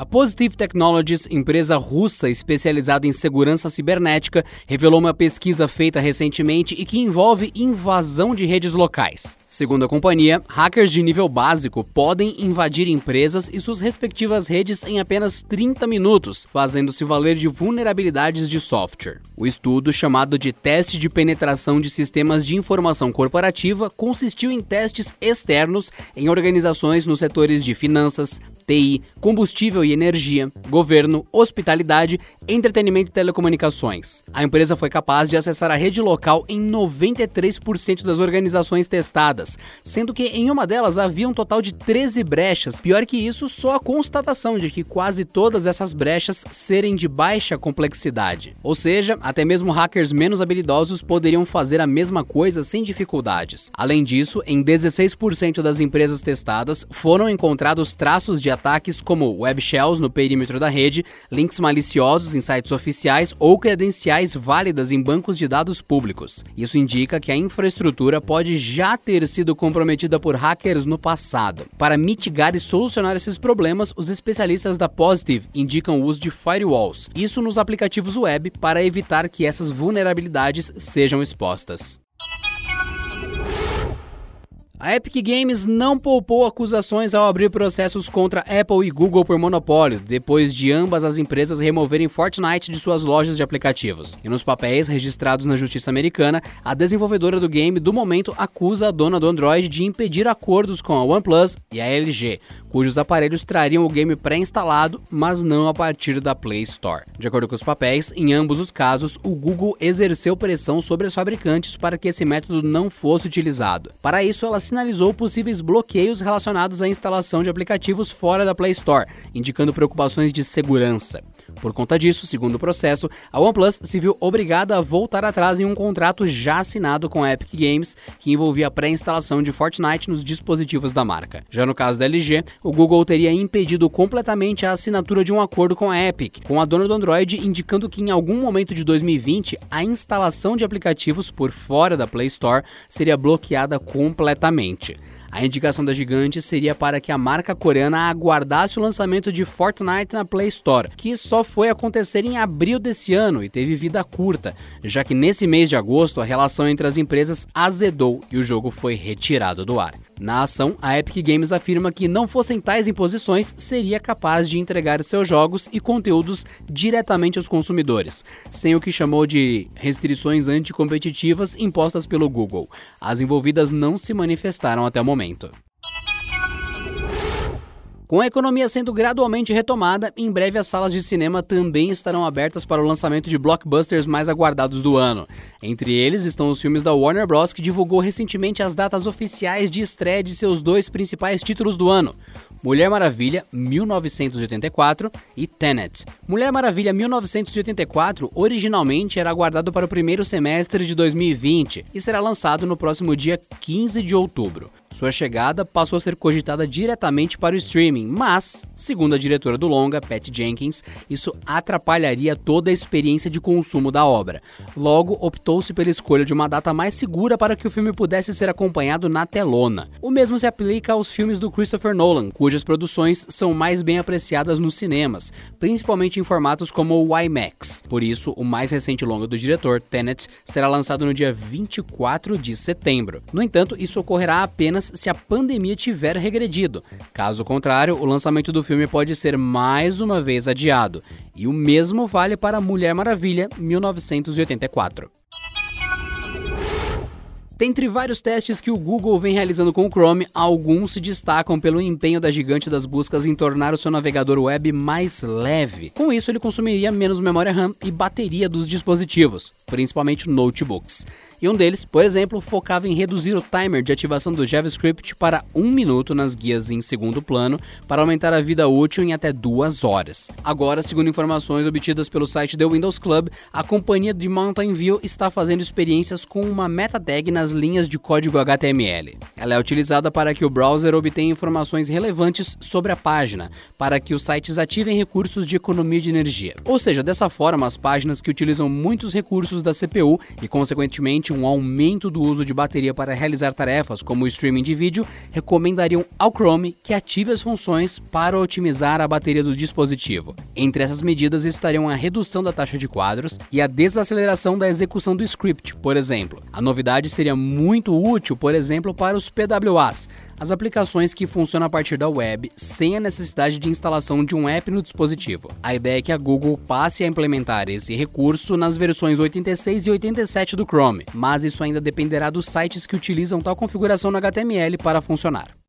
A Positive Technologies, empresa russa especializada em segurança cibernética, revelou uma pesquisa feita recentemente e que envolve invasão de redes locais. Segundo a companhia, hackers de nível básico podem invadir empresas e suas respectivas redes em apenas 30 minutos, fazendo-se valer de vulnerabilidades de software. O estudo, chamado de Teste de Penetração de Sistemas de Informação Corporativa, consistiu em testes externos em organizações nos setores de finanças, TI, combustível e energia, governo, hospitalidade, entretenimento e telecomunicações. A empresa foi capaz de acessar a rede local em 93% das organizações testadas, sendo que em uma delas havia um total de 13 brechas. Pior que isso, só a constatação de que quase todas essas brechas serem de baixa complexidade. Ou seja, até mesmo hackers menos habilidosos poderiam fazer a mesma coisa sem dificuldades. Além disso, em 16% das empresas testadas foram encontrados traços de ataques como web shells no perímetro da rede, links maliciosos em sites oficiais ou credenciais válidas em bancos de dados públicos. Isso indica que a infraestrutura pode já ter sido comprometida por hackers no passado. Para mitigar e solucionar esses problemas, os especialistas da Positive indicam o uso de firewalls, isso nos aplicativos web, para evitar que essas vulnerabilidades sejam expostas. A Epic Games não poupou acusações ao abrir processos contra Apple e Google por monopólio, depois de ambas as empresas removerem Fortnite de suas lojas de aplicativos. E nos papéis registrados na justiça americana, a desenvolvedora do game do momento acusa a dona do Android de impedir acordos com a OnePlus e a LG, cujos aparelhos trariam o game pré-instalado, mas não a partir da Play Store. De acordo com os papéis, em ambos os casos, o Google exerceu pressão sobre os fabricantes para que esse método não fosse utilizado. Para isso, ela sinalizou possíveis bloqueios relacionados à instalação de aplicativos fora da Play Store, indicando preocupações de segurança. Por conta disso, segundo o processo, a OnePlus se viu obrigada a voltar atrás em um contrato já assinado com a Epic Games, que envolvia a pré-instalação de Fortnite nos dispositivos da marca. Já no caso da LG, o Google teria impedido completamente a assinatura de um acordo com a Epic, com a dona do Android indicando que em algum momento de 2020 a instalação de aplicativos por fora da Play Store seria bloqueada completamente. A indicação da gigante seria para que a marca coreana aguardasse o lançamento de Fortnite na Play Store, que só foi acontecer em abril desse ano e teve vida curta, já que nesse mês de agosto a relação entre as empresas azedou e o jogo foi retirado do ar. Na ação, a Epic Games afirma que não fossem tais imposições, seria capaz de entregar seus jogos e conteúdos diretamente aos consumidores, sem o que chamou de restrições anticompetitivas impostas pelo Google. As envolvidas não se manifestaram até o momento. Com a economia sendo gradualmente retomada, em breve as salas de cinema também estarão abertas para o lançamento de blockbusters mais aguardados do ano. Entre eles estão os filmes da Warner Bros., que divulgou recentemente as datas oficiais de estreia de seus dois principais títulos do ano. Mulher Maravilha 1984 e Tenet. Mulher Maravilha 1984 originalmente era aguardado para o primeiro semestre de 2020 e será lançado no próximo dia 15 de outubro. Sua chegada passou a ser cogitada diretamente para o streaming, mas, segundo a diretora do longa, Pat Jenkins, isso atrapalharia toda a experiência de consumo da obra. Logo, optou-se pela escolha de uma data mais segura para que o filme pudesse ser acompanhado na telona. O mesmo se aplica aos filmes do Christopher Nolan, cujas produções são mais bem apreciadas nos cinemas, principalmente em formatos como o IMAX. Por isso, o mais recente longa do diretor, Tenet, será lançado no dia 24 de setembro. No entanto, isso ocorrerá apenas apenas se a pandemia tiver regredido. Caso contrário, o lançamento do filme pode ser mais uma vez adiado. E o mesmo vale para Mulher Maravilha 1984. Dentre vários testes que o Google vem realizando com o Chrome, alguns se destacam pelo empenho da gigante das buscas em tornar o seu navegador web mais leve. Com isso, ele consumiria menos memória RAM e bateria dos dispositivos, principalmente notebooks. E um deles, por exemplo, focava em reduzir o timer de ativação do JavaScript para um minuto nas guias em segundo plano, para aumentar a vida útil em até duas horas. Agora, segundo informações obtidas pelo site The Windows Club, a companhia de Mountain View está fazendo experiências com uma meta tag nas linhas de código HTML. Ela é utilizada para que o browser obtenha informações relevantes sobre a página, para que os sites ativem recursos de economia de energia. Ou seja, dessa forma, as páginas que utilizam muitos recursos da CPU e, consequentemente, um aumento do uso de bateria para realizar tarefas como o streaming de vídeo, recomendariam ao Chrome que ative as funções para otimizar a bateria do dispositivo. Entre essas medidas estariam a redução da taxa de quadros e a desaceleração da execução do script, por exemplo. A novidade seria muito útil, por exemplo, para os PWAs, as aplicações que funcionam a partir da web sem a necessidade de instalação de um app no dispositivo. A ideia é que a Google passe a implementar esse recurso nas versões 86 e 87 do Chrome, mas isso ainda dependerá dos sites que utilizam tal configuração no HTML para funcionar.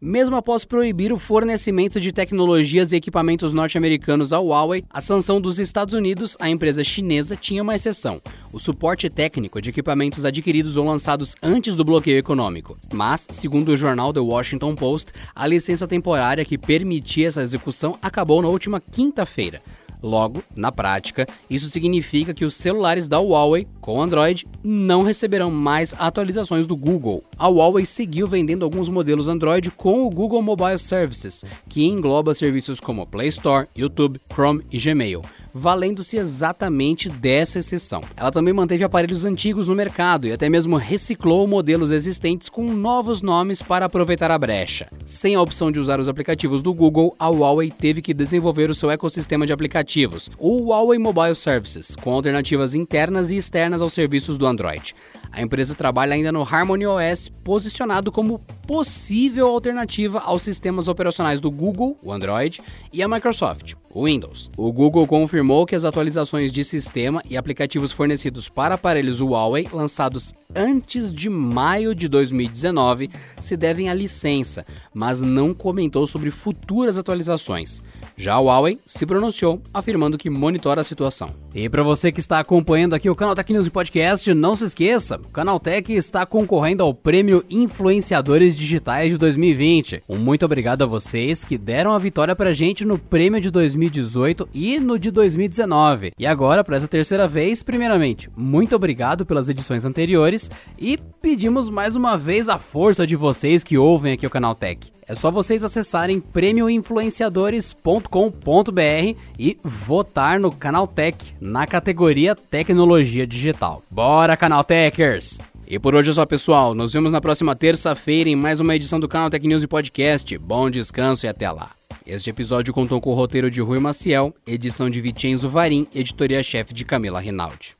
Mesmo após proibir o fornecimento de tecnologias e equipamentos norte-americanos ao Huawei, a sanção dos Estados Unidos à empresa chinesa tinha uma exceção: o suporte técnico de equipamentos adquiridos ou lançados antes do bloqueio econômico. Mas, segundo o jornal The Washington Post, a licença temporária que permitia essa execução acabou na última quinta-feira. Logo, na prática, isso significa que os celulares da Huawei com Android não receberão mais atualizações do Google. A Huawei seguiu vendendo alguns modelos Android com o Google Mobile Services, que engloba serviços como Play Store, YouTube, Chrome e Gmail valendo-se exatamente dessa exceção. Ela também manteve aparelhos antigos no mercado e até mesmo reciclou modelos existentes com novos nomes para aproveitar a brecha. Sem a opção de usar os aplicativos do Google, a Huawei teve que desenvolver o seu ecossistema de aplicativos, o Huawei Mobile Services, com alternativas internas e externas aos serviços do Android. A empresa trabalha ainda no Harmony OS, posicionado como possível alternativa aos sistemas operacionais do Google, o Android, e a Microsoft, o Windows. O Google confirmou que as atualizações de sistema e aplicativos fornecidos para aparelhos Huawei lançados antes de maio de 2019 se devem à licença, mas não comentou sobre futuras atualizações. Já a Huawei se pronunciou, afirmando que monitora a situação. E para você que está acompanhando aqui o Canal Tech News Podcast, não se esqueça, o Canal Tech está concorrendo ao Prêmio Influenciadores Digitais de 2020. Um muito obrigado a vocês que deram a vitória pra gente no prêmio de 2018 e no de 2019. E agora, para essa terceira vez, primeiramente, muito obrigado pelas edições anteriores e pedimos mais uma vez a força de vocês que ouvem aqui o Canal Tech. É só vocês acessarem prêmioinfluenciadores.com.br e votar no Canaltech na categoria Tecnologia Digital. Bora, Canaltechers! E por hoje é só, pessoal. Nos vemos na próxima terça-feira em mais uma edição do Canal Tech News e Podcast. Bom descanso e até lá. Este episódio contou com o roteiro de Rui Maciel, edição de Vicenzo Varim, editoria-chefe de Camila Rinaldi.